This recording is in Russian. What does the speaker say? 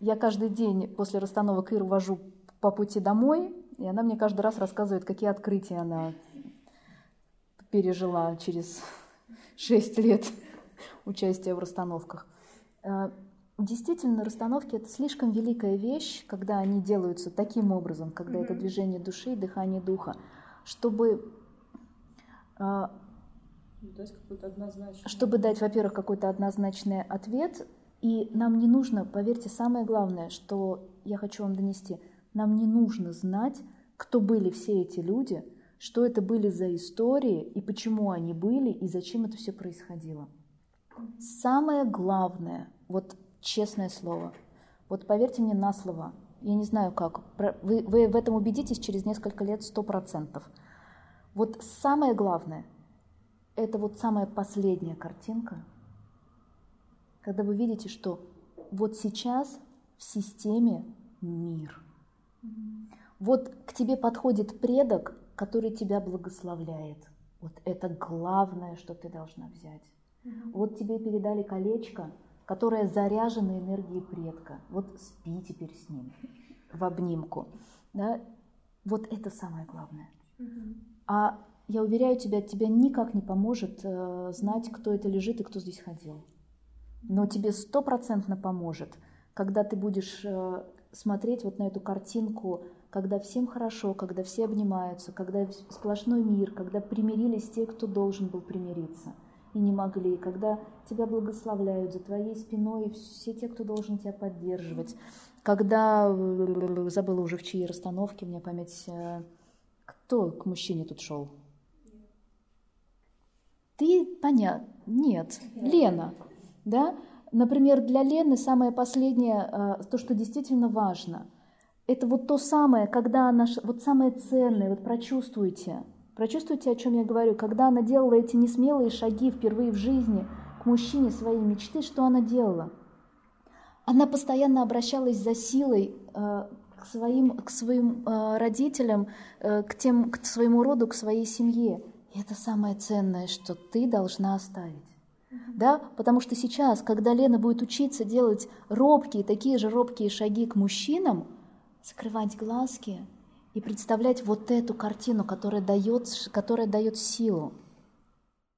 Я каждый день после расстановок Иру вожу по пути домой, и она мне каждый раз рассказывает, какие открытия она пережила через шесть лет участия в расстановках. Э, действительно, расстановки это слишком великая вещь, когда они делаются таким образом, когда mm-hmm. это движение души, дыхание духа, чтобы э, дать чтобы дать, во-первых, какой-то однозначный ответ, и нам не нужно, поверьте, самое главное, что я хочу вам донести, нам не нужно знать, кто были все эти люди, что это были за истории и почему они были и зачем это все происходило. Самое главное, вот честное слово, вот поверьте мне на слово, я не знаю как, вы, вы в этом убедитесь через несколько лет сто процентов. Вот самое главное, это вот самая последняя картинка, когда вы видите, что вот сейчас в системе мир. Вот к тебе подходит предок, который тебя благословляет. Вот это главное, что ты должна взять. Вот тебе передали колечко, которое заряжено энергией предка. Вот спи теперь с ним в обнимку. Да? Вот это самое главное. А я уверяю тебя, тебе никак не поможет э, знать, кто это лежит и кто здесь ходил. Но тебе стопроцентно поможет, когда ты будешь э, смотреть вот на эту картинку когда всем хорошо, когда все обнимаются, когда сплошной мир, когда примирились те, кто должен был примириться и не могли, когда тебя благословляют за твоей спиной все те, кто должен тебя поддерживать, когда, забыла уже в чьей расстановке, мне память, э, кто к мужчине тут шел? Ты, понятно, нет, Лена, да? Например, для Лены самое последнее, э, то, что действительно важно – это вот то самое, когда она, вот самое ценное, вот прочувствуйте, прочувствуйте, о чем я говорю, когда она делала эти несмелые шаги впервые в жизни к мужчине своей мечты, что она делала? Она постоянно обращалась за силой э, к своим, к своим э, родителям, к, тем, к своему роду, к своей семье. И это самое ценное, что ты должна оставить. Да? Потому что сейчас, когда Лена будет учиться делать робкие, такие же робкие шаги к мужчинам, закрывать глазки и представлять вот эту картину, которая дает, которая дает силу.